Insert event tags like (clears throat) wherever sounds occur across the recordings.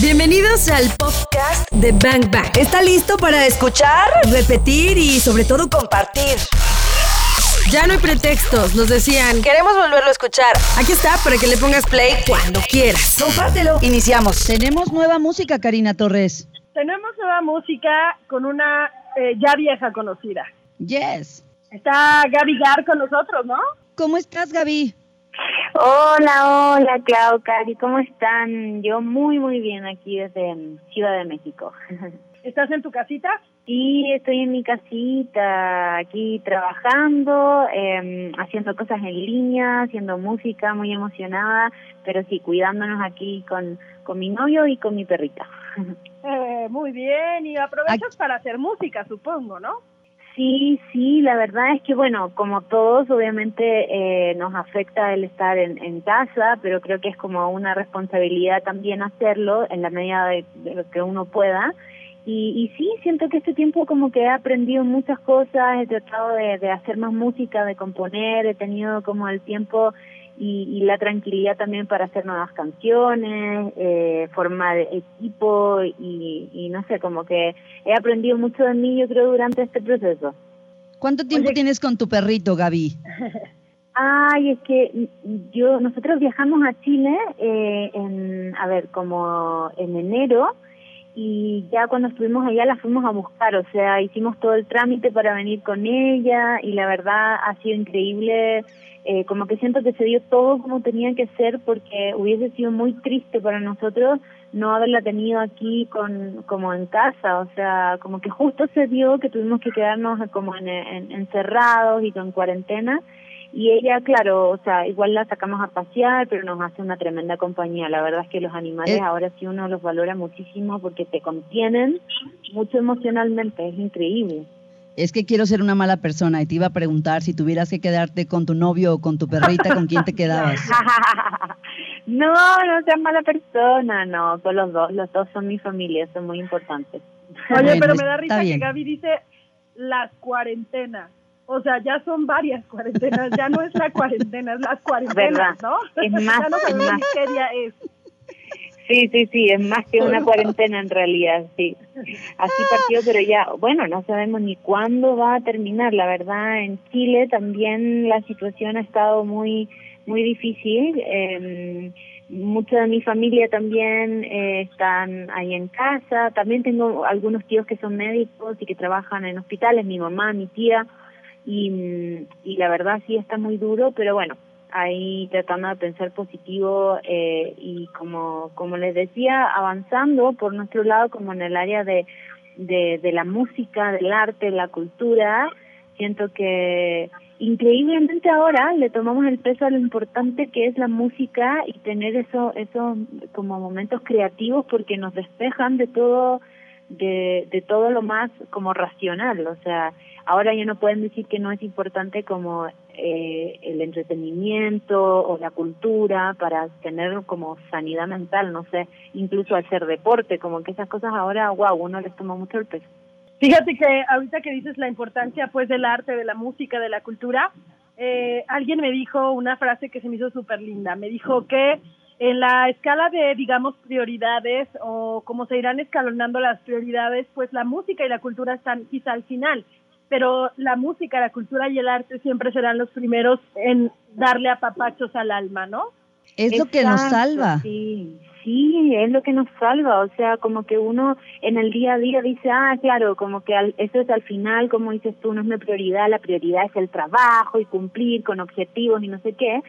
Bienvenidos al podcast de Bang Bang. ¿Está listo para escuchar, repetir y sobre todo compartir? Ya no hay pretextos, nos decían. Queremos volverlo a escuchar. Aquí está para que le pongas play cuando quieras. Compártelo. Iniciamos. Tenemos nueva música, Karina Torres. Tenemos nueva música con una eh, ya vieja conocida. Yes. Está Gaby Gar con nosotros, ¿no? ¿Cómo estás, Gaby? Hola, hola, Clau, Cari, ¿cómo están? Yo muy, muy bien aquí desde mm, Ciudad de México. (laughs) ¿Estás en tu casita? Sí, estoy en mi casita, aquí trabajando, eh, haciendo cosas en línea, haciendo música, muy emocionada, pero sí, cuidándonos aquí con, con mi novio y con mi perrita. (laughs) Eh, muy bien, y aprovechas para hacer música, supongo, ¿no? Sí, sí, la verdad es que, bueno, como todos, obviamente eh, nos afecta el estar en, en casa, pero creo que es como una responsabilidad también hacerlo en la medida de, lo que uno pueda. Y, y sí, siento que este tiempo como que he aprendido muchas cosas, he tratado de, de hacer más música, de componer, he tenido como el tiempo y, y la tranquilidad también para hacer nuevas canciones, eh, formar equipo y, y no sé, como que he aprendido mucho de mí yo creo durante este proceso. ¿Cuánto tiempo Oye. tienes con tu perrito, Gaby? (laughs) Ay, es que yo nosotros viajamos a Chile eh, en, a ver, como en enero y ya cuando estuvimos allá la fuimos a buscar, o sea, hicimos todo el trámite para venir con ella y la verdad ha sido increíble, eh, como que siento que se dio todo como tenía que ser porque hubiese sido muy triste para nosotros no haberla tenido aquí con como en casa, o sea, como que justo se dio que tuvimos que quedarnos como en, en- encerrados y con cuarentena y ella, claro, o sea, igual la sacamos a pasear, pero nos hace una tremenda compañía. La verdad es que los animales Eh. ahora sí uno los valora muchísimo porque te contienen mucho emocionalmente, es increíble. Es que quiero ser una mala persona y te iba a preguntar si tuvieras que quedarte con tu novio o con tu perrita, ¿con quién te quedabas? (laughs) no, no seas mala persona, no, con los dos, los dos son mi familia, son muy importantes. Oye, Bueno, pero me da risa bien. que Gaby dice las cuarentenas. O sea, ya son varias cuarentenas, ya no es la cuarentena, es las cuarentenas, ¿Verdad? ¿no? Es (laughs) más, ya no es más. qué día es. Sí, sí, sí, es más que una cuarentena en realidad, sí. Así partió, pero ya, bueno, no sabemos ni cuándo va a terminar. La verdad, en Chile también la situación ha estado muy, muy difícil. Eh, mucha de mi familia también eh, están ahí en casa. También tengo algunos tíos que son médicos y que trabajan en hospitales, mi mamá, mi tía. Y, la verdad sí está muy duro, pero bueno, ahí tratando de pensar positivo eh, y como como les decía avanzando por nuestro lado como en el área de, de de la música del arte la cultura siento que increíblemente ahora le tomamos el peso a lo importante que es la música y tener eso esos como momentos creativos porque nos despejan de todo de, de todo lo más como racional, o sea, ahora ya no pueden decir que no es importante como eh, el entretenimiento o la cultura para tener como sanidad mental, no sé, incluso hacer deporte, como que esas cosas ahora, wow, uno les toma mucho el peso. Fíjate que ahorita que dices la importancia pues del arte, de la música, de la cultura, eh, alguien me dijo una frase que se me hizo súper linda. Me dijo que en la escala de, digamos, prioridades o como se irán escalonando las prioridades, pues la música y la cultura están quizá al final, pero la música, la cultura y el arte siempre serán los primeros en darle apapachos al alma, ¿no? Es lo que nos salva. Sí, sí, es lo que nos salva. O sea, como que uno en el día a día dice, ah, claro, como que al- eso es al final, como dices tú, no es mi prioridad, la prioridad es el trabajo y cumplir con objetivos y no sé qué.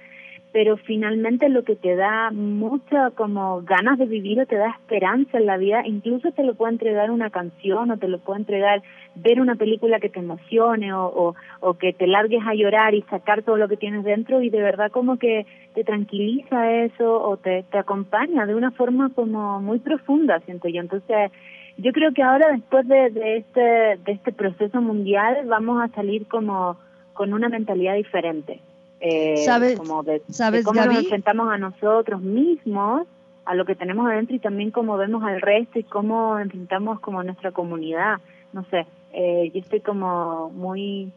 Pero finalmente lo que te da mucha como ganas de vivir o te da esperanza en la vida, incluso te lo puede entregar una canción o te lo puede entregar ver una película que te emocione o, o, o que te largues a llorar y sacar todo lo que tienes dentro y de verdad como que te tranquiliza eso o te, te acompaña de una forma como muy profunda, siento yo. Entonces, yo creo que ahora después de, de este de este proceso mundial vamos a salir como con una mentalidad diferente. Eh, ¿Sabes- como de, cómo Gaby? nos enfrentamos a nosotros mismos, a lo que tenemos adentro y también cómo vemos al resto y cómo enfrentamos como nuestra comunidad. No sé, eh, yo estoy como muy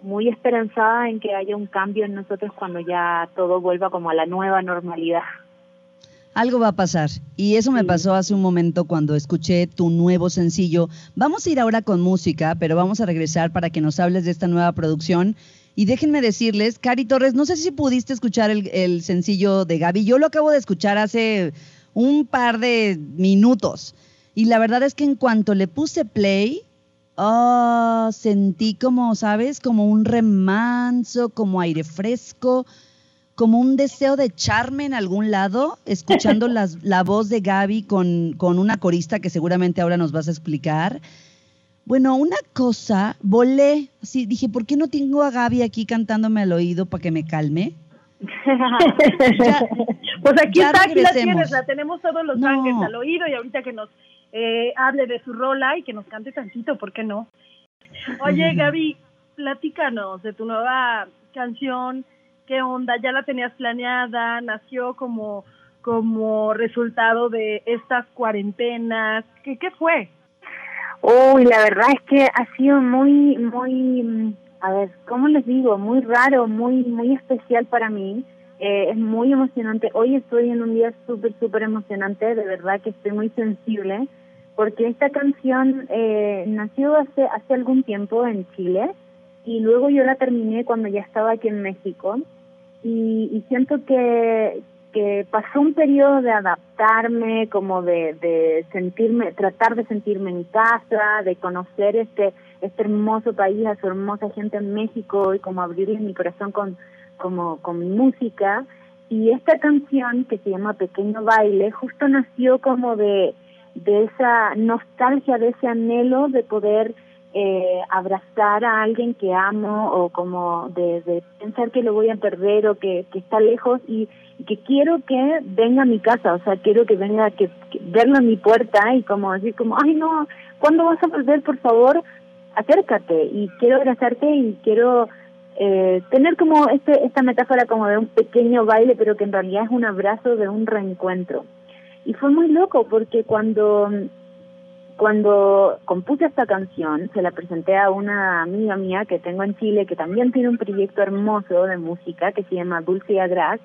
muy esperanzada en que haya un cambio en nosotros cuando ya todo vuelva como a la nueva normalidad. Algo va a pasar. Y eso me pasó hace un momento cuando escuché tu nuevo sencillo. Vamos a ir ahora con música, pero vamos a regresar para que nos hables de esta nueva producción. Y déjenme decirles, Cari Torres, no sé si pudiste escuchar el, el sencillo de Gaby. Yo lo acabo de escuchar hace un par de minutos. Y la verdad es que en cuanto le puse play, oh, sentí como, ¿sabes? Como un remanso, como aire fresco como un deseo de echarme en algún lado, escuchando (laughs) las, la voz de Gaby con, con una corista que seguramente ahora nos vas a explicar. Bueno, una cosa, volé, así dije, ¿por qué no tengo a Gaby aquí cantándome al oído para que me calme? (laughs) pues aquí está, aquí la tienes, la tenemos todos los ángeles al oído y ahorita que nos eh, hable de su rola y que nos cante tantito, ¿por qué no? Oye, Gaby, platícanos de tu nueva canción, ¿Qué onda? ¿Ya la tenías planeada? ¿Nació como, como resultado de estas cuarentenas? ¿Qué, qué fue? Uy, la verdad es que ha sido muy, muy, a ver, ¿cómo les digo? Muy raro, muy, muy especial para mí. Eh, es muy emocionante. Hoy estoy en un día súper, súper emocionante. De verdad que estoy muy sensible porque esta canción eh, nació hace, hace algún tiempo en Chile y luego yo la terminé cuando ya estaba aquí en México y, siento que, que pasó un periodo de adaptarme, como de, de sentirme, tratar de sentirme en casa, de conocer este este hermoso país, a su hermosa gente en México y como abrirle mi corazón con como con mi música. Y esta canción que se llama Pequeño Baile justo nació como de de esa nostalgia, de ese anhelo de poder eh, abrazar a alguien que amo o como de, pensar que lo voy a perder o que, está lejos y, que quiero que venga a mi casa, o sea, quiero que venga, que, verlo en mi puerta y como decir como, ay no, ¿cuándo vas a volver? Por favor, acércate y quiero abrazarte y quiero eh, tener como este, esta metáfora como de un pequeño baile, pero que en realidad es un abrazo de un reencuentro. Y fue muy loco porque cuando cuando compuse esta canción, se la presenté a una amiga mía que tengo en Chile, que también tiene un proyecto hermoso de música que se llama Dulce Agras.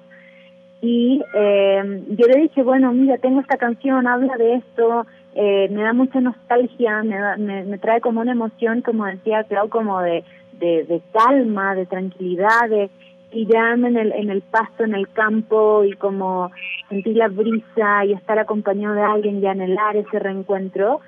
Y eh, yo le dije, bueno, mira, tengo esta canción, habla de esto, eh, me da mucha nostalgia, me, me, trae como una emoción, como decía Clau, como de, de, de calma, de tranquilidad, de tirarme en el, en el pasto, en el campo y como sentir la brisa y estar acompañado de alguien y anhelar ese reencuentro.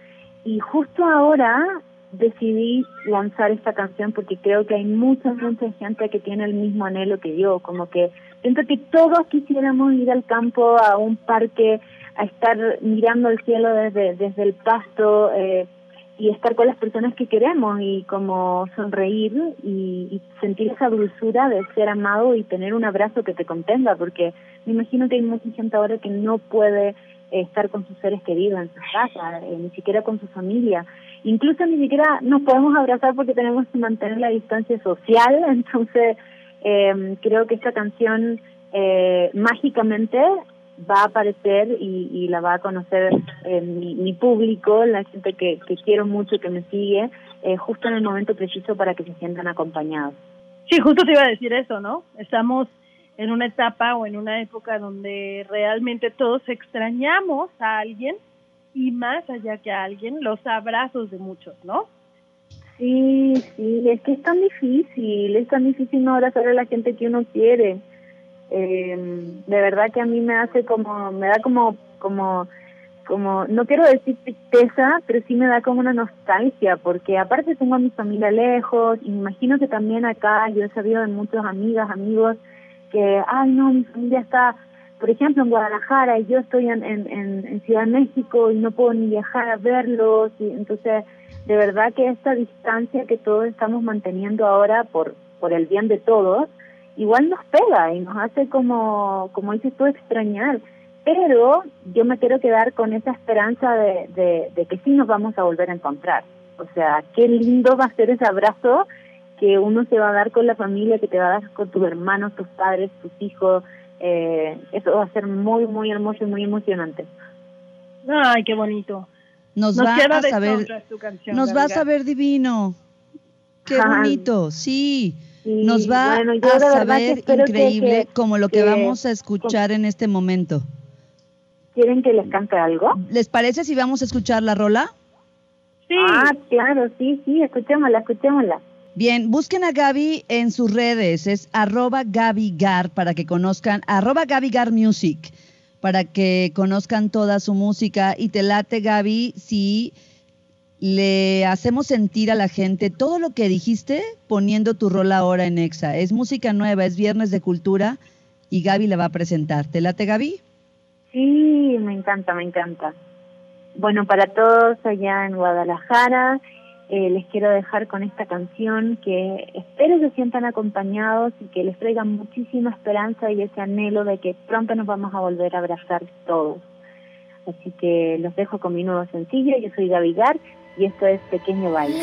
Y justo ahora decidí lanzar esta canción porque creo que hay mucha, mucha gente que tiene el mismo anhelo que yo, como que siento que todos quisiéramos ir al campo, a un parque, a estar mirando el cielo desde, desde el pasto eh, y estar con las personas que queremos y como sonreír y, y, sentir esa dulzura de ser amado y tener un abrazo que te contenga, porque me imagino que hay mucha gente ahora que no puede estar con sus seres queridos en su casa, eh, ni siquiera con su familia. Incluso ni siquiera nos podemos abrazar porque tenemos que mantener la distancia social. (laughs) Entonces, eh, creo que esta canción eh, mágicamente va a aparecer y, la va a conocer eh, mi, mi, público, la gente que, que quiero mucho, que me sigue, eh, justo en el momento preciso para que se sientan acompañados. Sí, justo te iba a decir eso, ¿no? Estamos en una etapa o en una época donde realmente todos extrañamos a alguien y más allá que a alguien, los abrazos de muchos, ¿no? Sí, sí, es que es tan difícil, es tan difícil no abrazar a la gente que uno quiere. Eh, de verdad que a mí me hace como, me da como, como, como, no quiero decir tristeza, pero sí me da como una nostalgia, porque aparte tengo a mi familia lejos, imagino que también acá yo he sabido de muchas amigas, amigos, que, ay, no, mi familia está, por ejemplo, en Guadalajara y yo estoy en, en, en, Ciudad de México y no puedo ni viajar a verlos. Y entonces, de verdad que esta distancia que todos estamos manteniendo ahora por, por el bien de todos, igual nos pega y nos hace como, como dices tú, extrañar. Pero yo me quiero quedar con esa esperanza de, de, de que sí nos vamos a volver a encontrar. O sea, qué lindo va a ser ese abrazo que uno se va a dar con la familia, que te va a dar con tus hermanos, tus padres, tus hijos. Eh, eso va a ser muy, muy hermoso y muy emocionante. Ay, qué bonito. Nos, va a saber, nos va a saber divino. Qué bonito, sí. Nos va a saber increíble como lo que, vamos a escuchar en este momento. ¿Quieren que les cante algo? ¿Les parece si vamos a escuchar la rola? Sí. Ah, claro, sí, sí, escuchémosla, escuchémosla. Bien, busquen a Gaby en sus redes, es arroba Gaby Gar para que conozcan, arroba Gaby Gar Music, para que conozcan toda su música y te late Gaby si le hacemos sentir a la gente todo lo que dijiste poniendo tu rol ahora en Exa. Es música nueva, es viernes de cultura y Gaby la va a presentar. ¿Te late Gaby? Sí, me encanta, me encanta. Bueno, para todos allá en Guadalajara, eh, les quiero dejar con esta canción que espero se sientan acompañados y que les traiga muchísima esperanza y ese anhelo de que pronto nos vamos a volver a abrazar todos. Así que los dejo con mi nuevo sencillo. Yo soy Gaby Gar y esto es Pequeño Baile.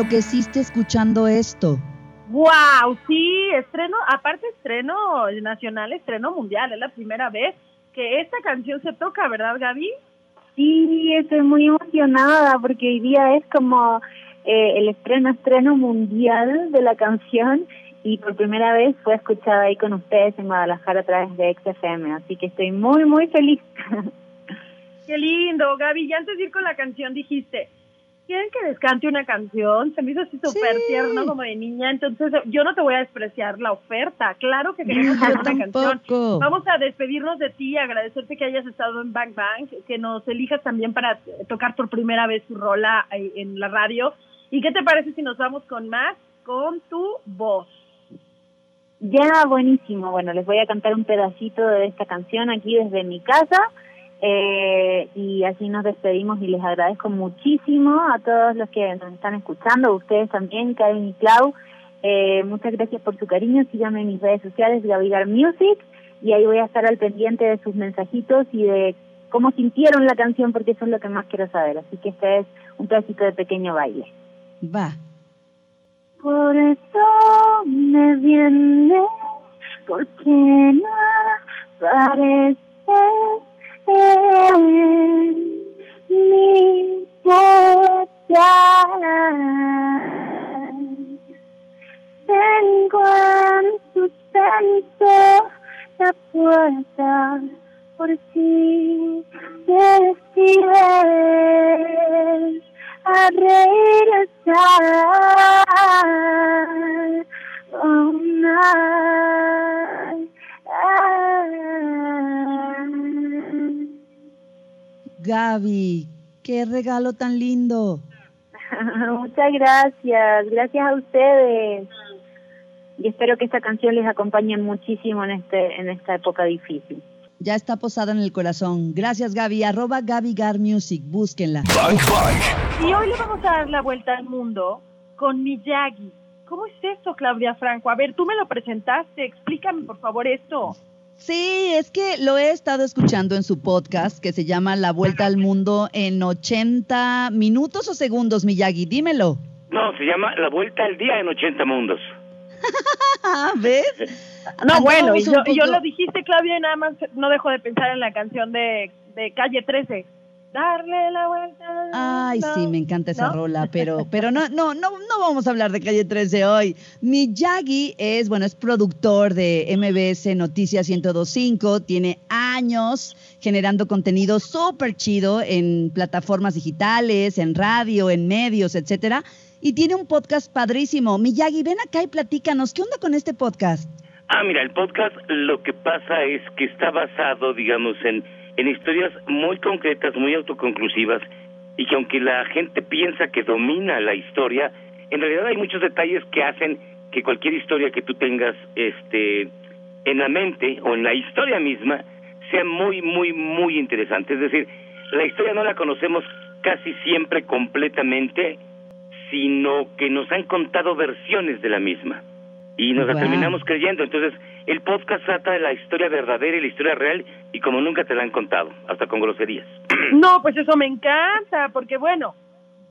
Enloqueciste escuchando esto. Wow, sí, estreno, aparte estreno nacional, estreno mundial, es la primera vez que esta canción se toca, ¿verdad, Gaby? Sí, estoy muy emocionada porque hoy día es como eh, el estreno, estreno mundial de la canción y por primera vez fue escuchada ahí con ustedes en Guadalajara a través de XFM, así que estoy muy, muy feliz. (laughs) Qué lindo, Gaby. Y antes de ir con la canción dijiste, ¿quieren que les cante una canción? Se me hizo así súper Sí. tierno como de niña, entonces yo no te voy a despreciar la oferta. Claro que queremos (laughs) hacer una canción. Vamos a despedirnos de ti, agradecerte que hayas estado en Bang Bang, que nos elijas también para tocar por primera vez tu rola en la radio. ¿Y qué te parece si nos vamos con más? Con tu voz. Ya, buenísimo. Bueno, les voy a cantar un pedacito de esta canción aquí desde mi casa Eh, y así nos despedimos y les agradezco muchísimo a todos los que nos están escuchando, ustedes también, Karen y Clau. Eh, muchas gracias por su cariño. Síganme en mis redes sociales, Gavigar Music, y ahí voy a estar al pendiente de sus mensajitos y de cómo sintieron la canción, porque eso es lo que más quiero saber. Así que este es un pedacito de pequeño baile. Va. Por eso me viene, porque no parece Muchas gracias, gracias a ustedes. Y espero que esta canción les acompañe muchísimo en este en esta época difícil. Ya está posada en el corazón. Gracias, Gaby. Arroba Gaby Gar Music. Búsquenla. Y hoy le vamos a dar la vuelta al mundo con Miyagi. ¿Cómo es esto, Claudia Franco? A ver, tú me lo presentaste. Explícame, por favor, esto. Sí, es que lo he estado escuchando en su podcast que se llama La Vuelta al Mundo en 80 minutos o segundos, Miyagi. Dímelo. No, se llama La Vuelta al Día en 80 Mundos. (laughs) ¿Ves? No, bueno, y yo, lo dijiste, Claudia, y nada más no dejo de pensar en la canción de, de Calle 13. Darle la vuelta. al Ay, sí, me encanta esa ¿No? rola, (laughs) pero, pero no, no, no, no vamos a hablar de Calle 13 hoy. Miyagi es, bueno, es productor de MBS Noticias 1025, tiene años generando contenido súper chido en plataformas digitales, en radio, en medios, etcétera, y tiene un podcast padrísimo. Miyagi, ven acá y platícanos, ¿qué onda con este podcast? Ah, mira, el podcast lo que pasa es que está basado, digamos, en, en historias muy concretas, muy autoconclusivas, y que aunque la gente piensa que domina la historia, en realidad hay muchos detalles que hacen que cualquier historia que tú tengas este, en la mente o en la historia misma sea muy, muy, muy interesante. Es decir, la historia no la conocemos casi siempre completamente, sino que nos han contado versiones de la misma y nos la terminamos creyendo. Entonces, el podcast trata de la historia verdadera y la historia real y como nunca te la han contado, hasta con groserías. (clears throat) No, pues eso me encanta, porque bueno,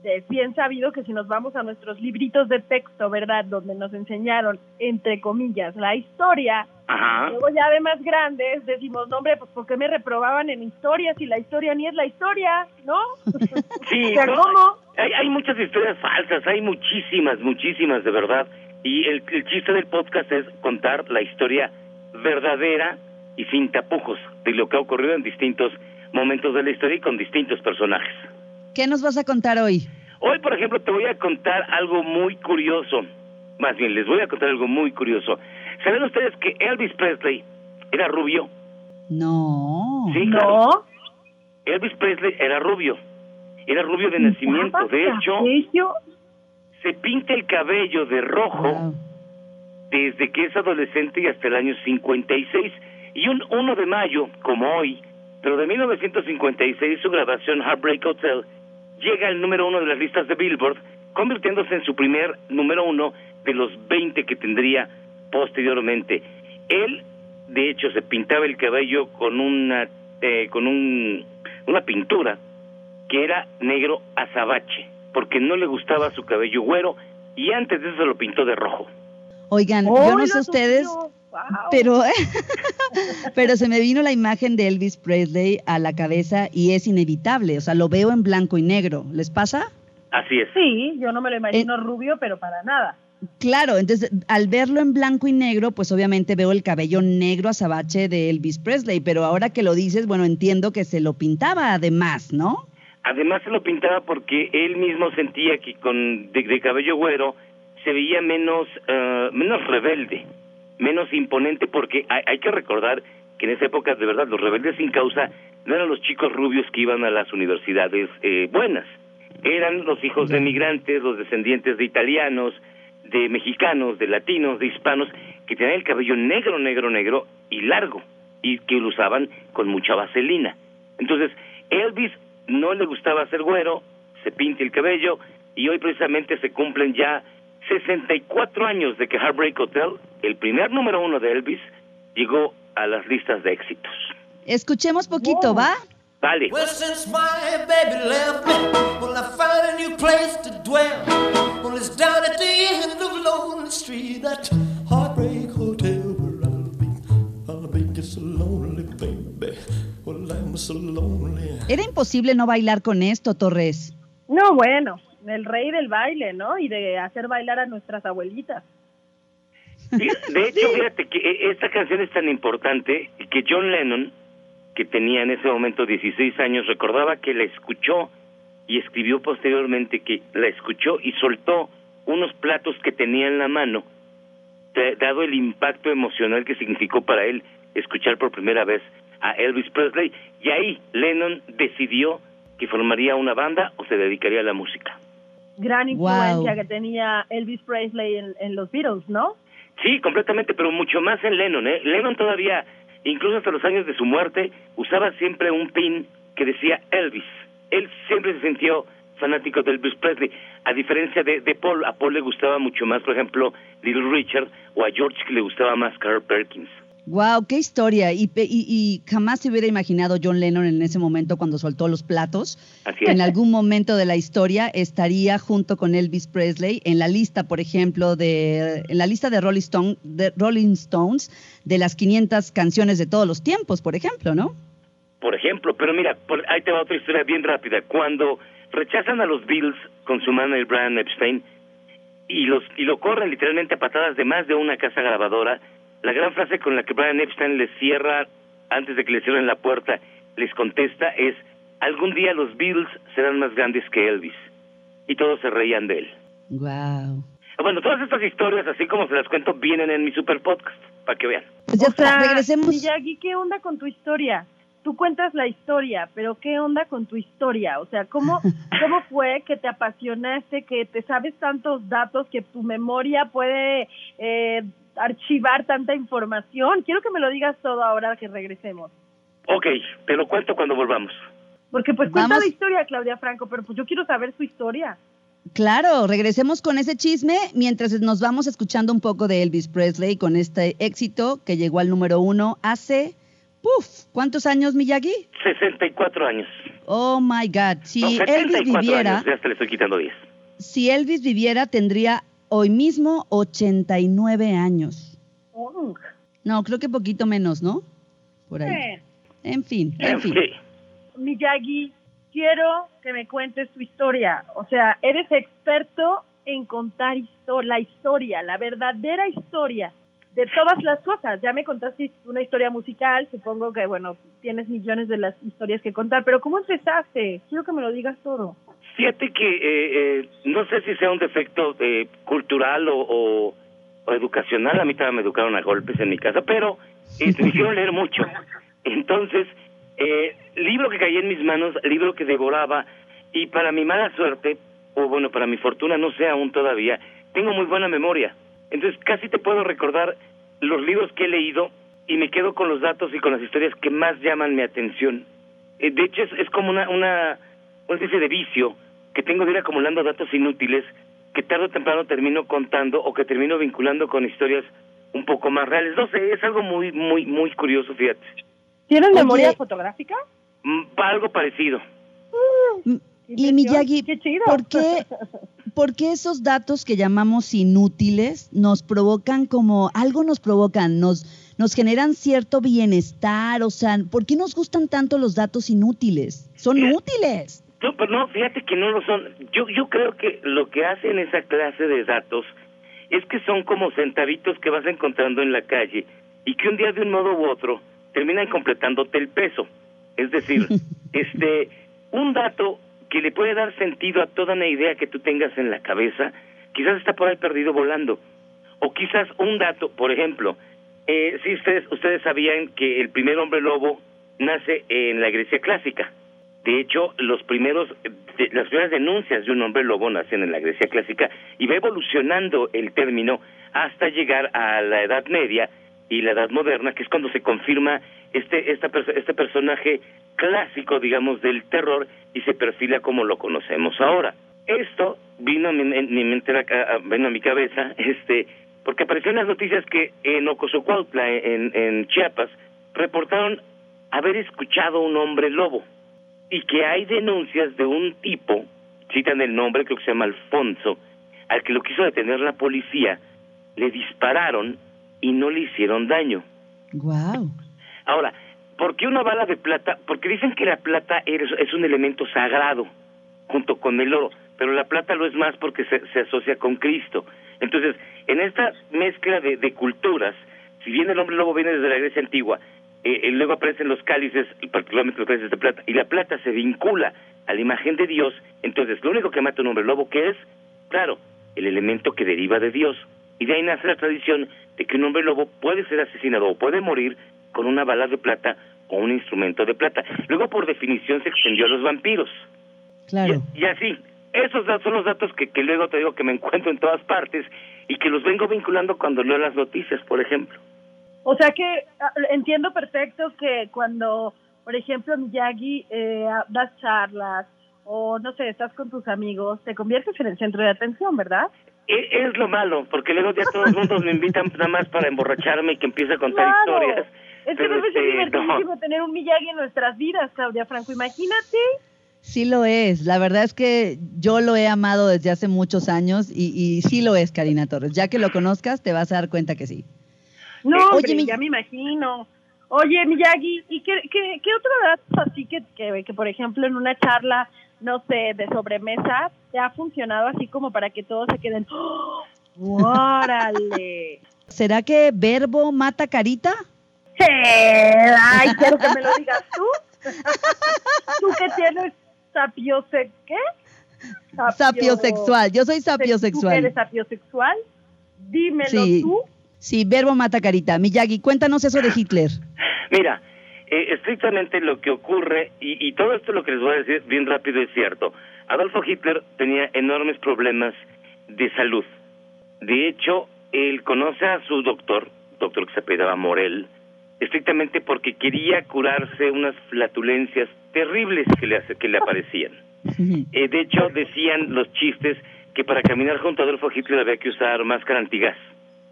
es bien sabido que si nos vamos a nuestros libritos de texto, ¿verdad? Donde nos enseñaron, entre comillas, la historia, Ajá. luego ya de más grandes decimos, no, hombre, pues ¿por qué me reprobaban en historia si la historia ni es la historia, ¿no? Sí, (laughs) O sea, no, ¿cómo? Hay, hay muchas historias falsas, hay muchísimas, muchísimas de verdad. Y el, el chiste del podcast es contar la historia verdadera y sin tapujos de lo que ha ocurrido en distintos momentos de la historia y con distintos personajes. ¿Qué nos vas a contar hoy? Hoy, por ejemplo, te voy a contar algo muy curioso. Más bien, les voy a contar algo muy curioso. ¿Saben ustedes que Elvis Presley era rubio? No. Sí, claro. No. Elvis Presley era rubio. Era rubio de nacimiento. De hecho. Se pinta el cabello de rojo Wow. desde que es adolescente y hasta el año 56. Y un 1 de mayo, como hoy, pero de 1956, su grabación Heartbreak Hotel llega al número uno de las listas de Billboard, convirtiéndose en su primer número uno de los 20 que tendría posteriormente. Él, de hecho, se pintaba el cabello con una, eh, con un, una pintura que era negro azabache, porque no le gustaba su cabello güero y antes de eso lo pintó de rojo. Oigan, yo ¡Ay, no sé ustedes, pero, (laughs) pero se me vino la imagen de Elvis Presley a la cabeza y es inevitable. O sea, lo veo en blanco y negro. ¿Les pasa? Así es. Sí, yo no me lo imagino Eh, rubio, pero para nada. Claro, entonces al verlo en blanco y negro, pues obviamente veo el cabello negro azabache de Elvis Presley, pero ahora que lo dices, bueno, entiendo que se lo pintaba además, ¿no? Además se lo pintaba porque él mismo sentía que con de, de cabello güero se veía menos eh, menos rebelde, menos imponente, porque hay, hay que recordar que en esa época de verdad los rebeldes sin causa no eran los chicos rubios que iban a las universidades eh, buenas, eran los hijos de migrantes, los descendientes de italianos, de mexicanos, de latinos, de hispanos, que tenían el cabello negro, negro, negro y largo, y que lo usaban con mucha vaselina. Entonces, Elvis no le gustaba ser güero, se pinta el cabello y hoy precisamente se cumplen ya 64 años de que Heartbreak Hotel, el primer número uno de Elvis, llegó a las listas de éxitos. Escuchemos poquito, ¿va? Vale. Well, since my baby left me, well, I found a new place to dwell. Well, it's down at the end of Lonely Street, that heartbreak hotel where I'll be. I'll be just so lonely, baby. Era imposible no bailar con esto, Torres. No, bueno, el rey del baile, ¿no? Y de hacer bailar a nuestras abuelitas. De hecho, fíjate que eh, esta canción es tan importante que John Lennon, que tenía en ese momento 16 años, recordaba que la escuchó y escribió posteriormente que la escuchó y soltó unos platos que tenía en la mano, da- dado el impacto emocional que significó para él escuchar por primera vez a Elvis Presley. Y ahí Lennon decidió que formaría una banda o se dedicaría a la música. Gran Wow. influencia que tenía Elvis Presley en, en los Beatles, ¿no? Sí, completamente, pero mucho más en Lennon. ¿eh? Lennon todavía, incluso hasta los años de su muerte, usaba siempre un pin que decía Elvis. Él siempre se sintió fanático de Elvis Presley, a diferencia de, de Paul. A Paul le gustaba mucho más, por ejemplo, Little Richard, o a George que le gustaba más Carl Perkins. Wow, qué historia. Y, y- y jamás se hubiera imaginado John Lennon en ese momento cuando soltó los platos. Así es. en algún momento de la historia estaría junto con Elvis Presley en la lista, por ejemplo, de en la lista de Rolling, Stone, de Rolling Stones de las 500 canciones de todos los tiempos, por ejemplo, ¿no? Por ejemplo, pero mira, por- ahí te va otra historia bien rápida. Cuando rechazan a los Bills con su manager Brian Epstein y los y lo corren literalmente a patadas de más de una casa grabadora, la gran frase con la que Brian Epstein les cierra antes de que le cierren la puerta, les contesta es algún día los Bills serán más grandes que Elvis. Y todos se reían de él. Wow. Bueno, todas estas historias, así como se las cuento, vienen en mi super podcast, para que vean. Pues ya o sea, está, regresemos. Miyagi, ¿qué onda con tu historia? Tú cuentas la historia, pero ¿qué onda con tu historia? O sea, ¿cómo, (laughs) cómo fue que te apasionaste, que te sabes tantos datos, que tu memoria puede eh, archivar tanta información? Quiero que me lo digas todo ahora que regresemos. Ok, te lo cuento cuando volvamos. Porque pues cuenta Vamos. la historia, Claudia Franco, pero pues yo quiero saber su historia. Claro, regresemos con ese chisme mientras nos vamos escuchando un poco de Elvis Presley con este éxito que llegó al número uno hace, ¡puf! ¿Cuántos años, Miyagi? 64 años. Oh my God. Si No, Elvis 74 viviera, años, ya hasta le estoy quitando 10. si Elvis viviera, tendría hoy mismo 89 años. No, creo que poquito menos, ¿no? Por ahí. Eh, En fin, en fin. Miyagi, quiero que me cuentes tu historia. O sea, eres experto en contar histo- la historia, la verdadera historia de todas las cosas. Ya me contaste una historia musical, supongo que, bueno, tienes millones de las historias que contar, pero ¿cómo empezaste? Quiero que me lo digas todo. Fíjate que eh, eh, no sé si sea un defecto eh, cultural o, o- o educacional. A mí también me educaron a golpes en mi casa, pero eh, me hicieron leer mucho. Entonces, eh, libro que caía en mis manos, libro que devoraba, y para mi mala suerte, o bueno, para mi fortuna, no sé aún todavía, tengo muy buena memoria. Entonces, casi te puedo recordar los libros que he leído y me quedo con los datos y con las historias que más llaman mi atención. Eh, de hecho, es, es como una, una, una especie de vicio que tengo de ir acumulando datos inútiles que tarde o temprano termino contando o que termino vinculando con historias un poco más reales. No sé, es algo muy, muy, muy curioso, fíjate. ¿Tienes Oye. memoria fotográfica? Mm, algo parecido. Mm, Qué Y Miyagi, qué chido. ¿por qué, (laughs) por qué esos datos que llamamos inútiles nos provocan como, algo nos provocan, nos, nos generan cierto bienestar? O sea, ¿por qué nos gustan tanto los datos inútiles? Son Mira. útiles. No, pero no, fíjate que no lo son. Yo, yo creo que lo que hacen esa clase de datos es que son como centavitos que vas encontrando en la calle y que un día de un modo u otro terminan completándote el peso. Es decir, (laughs) este, un dato que le puede dar sentido a toda una idea que tú tengas en la cabeza, quizás está por ahí perdido volando. O quizás un dato, por ejemplo, eh, si ustedes, ustedes sabían que el primer hombre lobo nace en la Grecia clásica. De hecho, los primeros, las primeras denuncias de un hombre lobo nacen en la Grecia clásica y va evolucionando el término hasta llegar a la Edad Media y la Edad Moderna, que es cuando se confirma este esta este personaje clásico, digamos, del terror y se perfila como lo conocemos ahora. Esto vino a mi, mi mente, vino a mi cabeza, (laughs) este, porque apareció en las noticias que en Ocosocuautla, en, en Chiapas, reportaron haber escuchado un hombre lobo y que hay denuncias de un tipo, citan el nombre, creo que se llama Alfonso, al que lo quiso detener la policía, le dispararon y no le hicieron daño. Wow. Ahora, ¿por qué una bala de plata? Porque dicen que la plata es, un elemento sagrado junto con el oro, pero la plata lo es más porque se, se asocia con Cristo. Entonces, en esta mezcla de, de culturas, si bien el hombre lobo viene desde la Grecia antigua, eh, eh, luego aparecen los cálices, particularmente los cálices de plata, y la plata se vincula a la imagen de Dios, entonces lo único que mata a un hombre lobo, que es? Claro, el elemento que deriva de Dios. Y de ahí nace la tradición de que un hombre lobo puede ser asesinado o puede morir con una bala de plata o un instrumento de plata. Luego, por definición, se extendió a los vampiros. Claro. Y, y así, esos son los datos que, que luego te digo que me encuentro en todas partes y que los vengo vinculando cuando leo las noticias, por ejemplo. O sea que entiendo perfecto que cuando, por ejemplo, Miyagi eh, das charlas o no sé, estás con tus amigos, te conviertes en el centro de atención, ¿verdad? E- Es lo malo, porque luego ya todo el mundo me invitan nada más para emborracharme y que empiece a contar Claro. historias. Es que debe ser este, divertidísimo tener un Miyagi en nuestras vidas, Claudia Franco. Imagínate. Sí lo es. La verdad es que yo lo he amado desde hace muchos años y, y sí lo es, Karina Torres. Ya que lo conozcas, te vas a dar cuenta que sí. No, Eh, hombre, oye, mi- ya me imagino. Oye, Miyagi, ¿y qué, qué, qué otro dato así que, que, que, por ejemplo, en una charla, no sé, de sobremesa, te ha funcionado así como para que todos se queden, ¡Oh! ¡órale! (laughs) ¿Será que verbo mata carita? Ay, quiero que me lo digas tú. ¿Tú que tienes sapiose qué? Sapio- Sapiosexual. Yo soy ¿Tú sapiosexual. eres sapiosexual? Dímelo Sí. tú. Sí, verbo mata carita. Miyagi, cuéntanos eso de Hitler. (laughs) Mira, eh, estrictamente lo que ocurre, y, y todo esto lo que les voy a decir bien rápido es cierto, Adolfo Hitler tenía enormes problemas de salud. De hecho, él conoce a su doctor, doctor que se apellidaba Morel, estrictamente porque quería curarse unas flatulencias terribles que le, que le aparecían. (laughs) Eh, de hecho, decían los chistes que para caminar junto a Adolfo Hitler había que usar máscara antigás,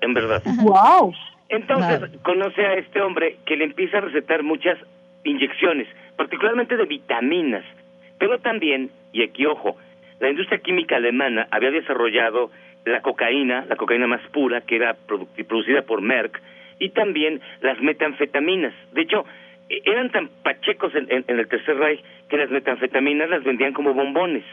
en verdad. ¡Wow! Entonces Claro. conoce a este hombre que le empieza a recetar muchas inyecciones, particularmente de vitaminas, pero también, y aquí ojo, la industria química alemana había desarrollado la cocaína, la cocaína más pura, que era produ- producida por Merck, y también las metanfetaminas. De hecho, e- eran tan pachecos en, en- en el Tercer Reich que las metanfetaminas las vendían como bombones.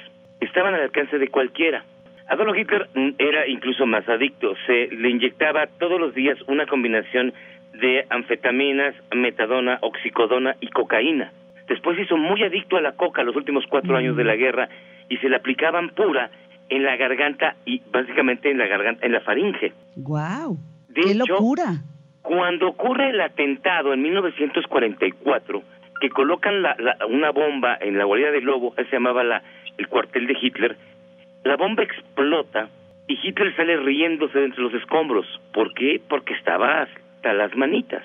Estaban al alcance de cualquiera. Adolf Hitler mm, era incluso más adicto. Se le inyectaba todos los días una combinación de anfetaminas, metadona, oxicodona y cocaína. Después se hizo muy adicto a la coca los últimos cuatro años de la guerra y se la aplicaban pura en la garganta y básicamente en la garganta, en la faringe. ¡Wow! De ¡Qué hecho, locura! Cuando ocurre el atentado en 1944, que colocan la- la- una bomba en la guarida del Lobo, se llamaba la, el cuartel de Hitler, la bomba explota y Hitler sale riéndose de entre los escombros. ¿Por qué? Porque estaba hasta las manitas.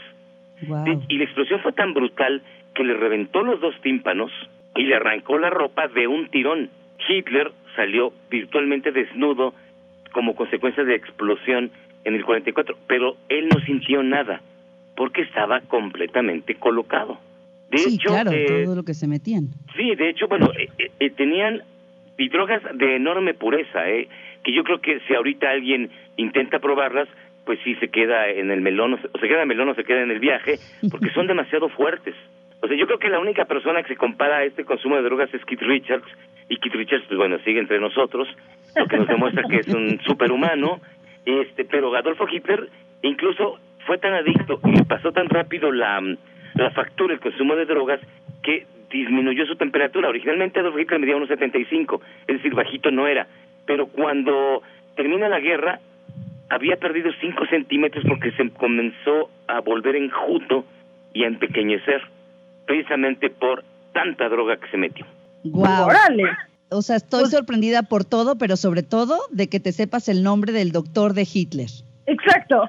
Y la explosión fue tan brutal que le reventó los dos tímpanos y le arrancó la ropa de un tirón. Hitler salió virtualmente desnudo como consecuencia de la explosión en el 44, pero él no sintió nada porque estaba completamente colocado. De sí, hecho, claro, eh, todo lo que se metían. Sí, de hecho, bueno, eh, eh, eh, tenían y drogas de enorme pureza, ¿eh? que yo creo que si ahorita alguien intenta probarlas, pues sí se queda en el melón, o se, queda en el melón o se queda en el viaje, porque son demasiado fuertes. O sea, yo creo que la única persona que se compara a este consumo de drogas es Keith Richards, y Keith Richards, pues bueno, sigue entre nosotros, lo que nos demuestra que es un superhumano, este, pero Adolfo Hitler incluso fue tan adicto y pasó tan rápido la, la factura, el consumo de drogas, que disminuyó su temperatura. Originalmente Adolf Hitler medía unos 75, es decir, bajito no era. Pero cuando termina la guerra, había perdido 5 centímetros porque se comenzó a volver enjuto y a empequeñecer, precisamente por tanta droga que se metió. ¡Wow! ¡Órale! O sea, estoy sorprendida por todo, pero sobre todo de que te sepas el nombre del doctor de Hitler. Exacto.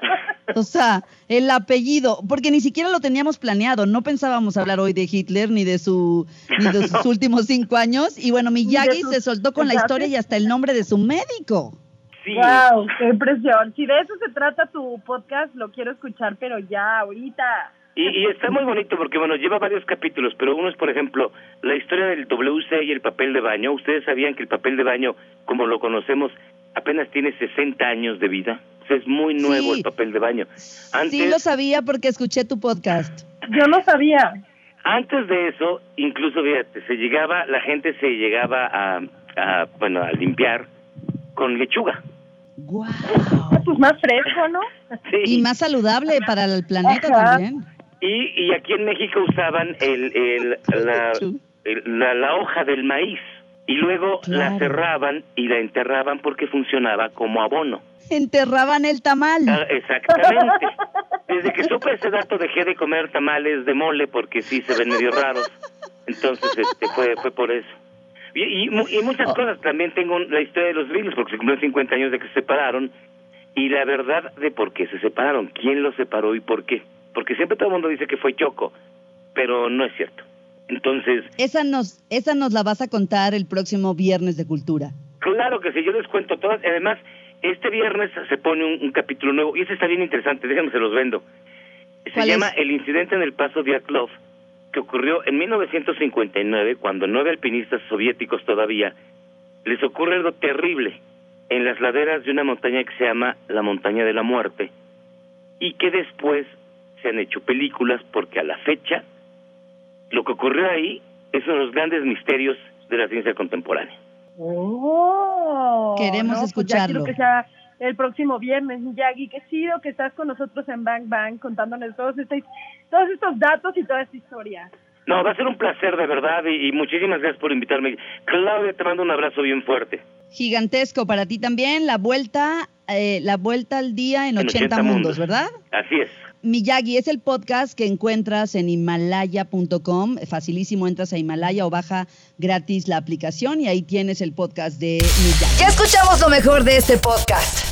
O sea, el apellido, porque ni siquiera lo teníamos planeado, no pensábamos hablar hoy de Hitler ni de su ni de sus últimos cinco años. Y bueno, Miyagi sus se soltó con la historia y hasta el nombre de su médico. Sí, Wow, qué impresión. Si de eso se trata tu podcast, lo quiero escuchar, pero ya, ahorita. y, y está muy bonito porque, bueno, lleva varios capítulos, pero uno es, por ejemplo, la historia del WC y el papel de baño. Ustedes sabían que el papel de baño, como lo conocemos, apenas tiene 60 años de vida. Es muy nuevo Sí. el papel de baño. Antes, Sí lo sabía porque escuché tu podcast. Yo no sabía. Antes de eso, incluso fíjate, se llegaba, la gente se llegaba a, a, bueno, a limpiar con lechuga. Guau. Pues más fresco, ¿no? (laughs) Sí. Y más saludable para el planeta Ajá. también. Y, y aquí en México usaban el, el, (laughs) la, el- la, la hoja del maíz y luego la cerraban y la enterraban porque funcionaba como abono. Enterraban el tamal. Ah, exactamente. Desde que supe ese dato dejé de comer tamales de mole porque sí se ven medio raros. Entonces este fue fue por eso. Y, y, y muchas cosas. También tengo la historia de los Beatles porque se cumplieron 50 años de que se separaron y la verdad de por qué se separaron, quién los separó y por qué. Porque siempre todo el mundo dice que fue Choco, pero no es cierto. Entonces, Esa nos, esa nos la vas a contar el próximo viernes de cultura. Claro que sí, yo les cuento todas. Además, este viernes se pone un, un capítulo nuevo y ese está bien interesante, déjenme se los vendo. Se ¿Cuál llama es? El incidente en el Paso Diatlov, que ocurrió en 1959, cuando nueve alpinistas soviéticos todavía les ocurre algo terrible en las laderas de una montaña que se llama la Montaña de la Muerte y que después se han hecho películas porque a la fecha lo que ocurrió ahí es uno de los grandes misterios de la ciencia contemporánea. Oh, Queremos pues ya escucharlo. quiero que sea el próximo viernes, Miyagi. Qué chido que estás con nosotros en Bang Bang contándonos todos, este, todos estos datos y toda esta historia. No, va a ser un placer de verdad y, y muchísimas gracias por invitarme. Claudia, te mando un abrazo bien fuerte. Gigantesco para ti también, la vuelta, eh, la vuelta al día en 80, mundos, ¿verdad? Así es. Miyagi es el podcast que encuentras en himalaya.com. Facilísimo, entras a Himalaya o baja gratis la aplicación y ahí tienes el podcast de Miyagi. Ya escuchamos lo mejor de este podcast.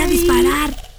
a disparar.